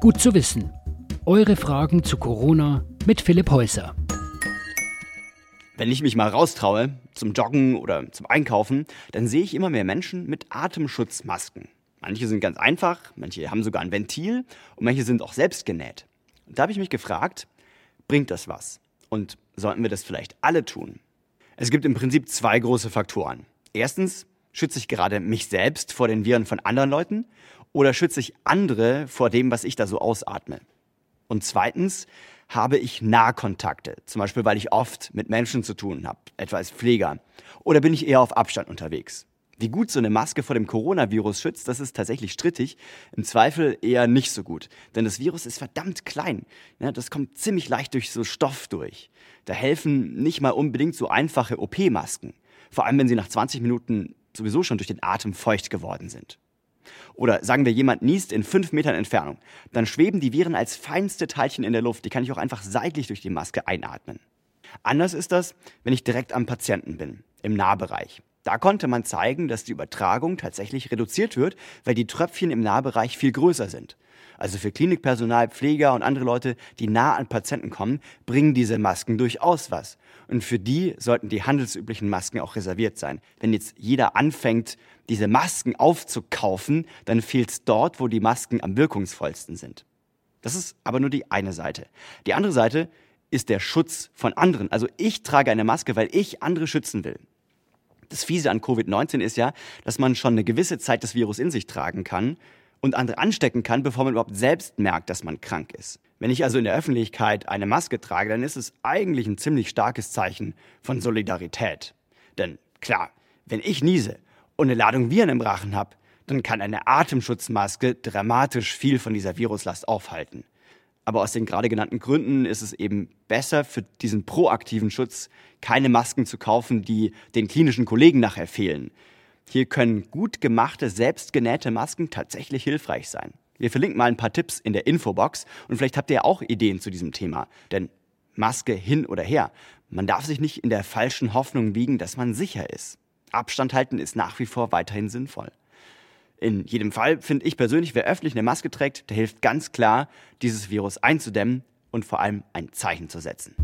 Gut zu wissen. Eure Fragen zu Corona mit Philipp Häuser. Wenn ich mich mal raustraue, zum Joggen oder zum Einkaufen, dann sehe ich immer mehr Menschen mit Atemschutzmasken. Manche sind ganz einfach, manche haben sogar ein Ventil und manche sind auch selbst genäht. Und da habe ich mich gefragt, bringt das was? Und sollten wir das vielleicht alle tun? Es gibt im Prinzip zwei große Faktoren. Erstens, schütze ich gerade mich selbst vor den Viren von anderen Leuten oder schütze ich andere vor dem, was ich da so ausatme? Und zweitens, habe ich Nahkontakte, zum Beispiel weil ich oft mit Menschen zu tun habe, etwa als Pfleger, oder bin ich eher auf Abstand unterwegs? Wie gut so eine Maske vor dem Coronavirus schützt, das ist tatsächlich strittig. Im Zweifel eher nicht so gut. Denn das Virus ist verdammt klein. Ja, das kommt ziemlich leicht durch so Stoff durch. Da helfen nicht mal unbedingt so einfache OP-Masken. Vor allem, wenn sie nach 20 Minuten sowieso schon durch den Atem feucht geworden sind. Oder sagen wir, jemand niest in fünf Metern Entfernung. Dann schweben die Viren als feinste Teilchen in der Luft. Die kann ich auch einfach seitlich durch die Maske einatmen. Anders ist das, wenn ich direkt am Patienten bin, im Nahbereich. Da konnte man zeigen, dass die Übertragung tatsächlich reduziert wird, weil die Tröpfchen im Nahbereich viel größer sind. Also für Klinikpersonal, Pfleger und andere Leute, die nah an Patienten kommen, bringen diese Masken durchaus was. Und für die sollten die handelsüblichen Masken auch reserviert sein. Wenn jetzt jeder anfängt, diese Masken aufzukaufen, dann fehlt es dort, wo die Masken am wirkungsvollsten sind. Das ist aber nur die eine Seite. Die andere Seite ist der Schutz von anderen. Also ich trage eine Maske, weil ich andere schützen will. Das Fiese an Covid-19 ist ja, dass man schon eine gewisse Zeit das Virus in sich tragen kann und andere anstecken kann, bevor man überhaupt selbst merkt, dass man krank ist. Wenn ich also in der Öffentlichkeit eine Maske trage, dann ist es eigentlich ein ziemlich starkes Zeichen von Solidarität. Denn klar, wenn ich niese und eine Ladung Viren im Rachen habe, dann kann eine Atemschutzmaske dramatisch viel von dieser Viruslast aufhalten. Aber aus den gerade genannten Gründen ist es eben besser für diesen proaktiven Schutz, keine Masken zu kaufen, die den klinischen Kollegen nachher fehlen. Hier können gut gemachte, selbstgenähte Masken tatsächlich hilfreich sein. Wir verlinken mal ein paar Tipps in der Infobox und vielleicht habt ihr ja auch Ideen zu diesem Thema. Denn Maske hin oder her, man darf sich nicht in der falschen Hoffnung wiegen, dass man sicher ist. Abstand halten ist nach wie vor weiterhin sinnvoll. In jedem Fall finde ich persönlich, wer öffentlich eine Maske trägt, der hilft ganz klar, dieses Virus einzudämmen und vor allem ein Zeichen zu setzen.